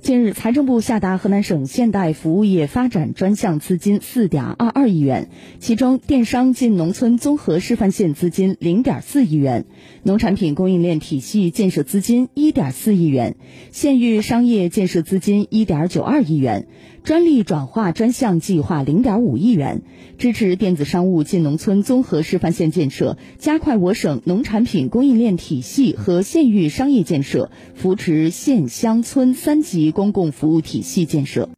近日，财政部下达河南省现代服务业发展专项资金四点二二亿元，其中电商进农村综合示范县资金零点四亿元，农产品供应链体系建设资金一点四亿元，县域商业建设资金一点九二亿元，专利转化专项计划零点五亿元，支持电子商务进农村综合示范县建设，加快我省农产品供应链体系和县域商业建设，扶持县乡村三级。公共服务体系建设。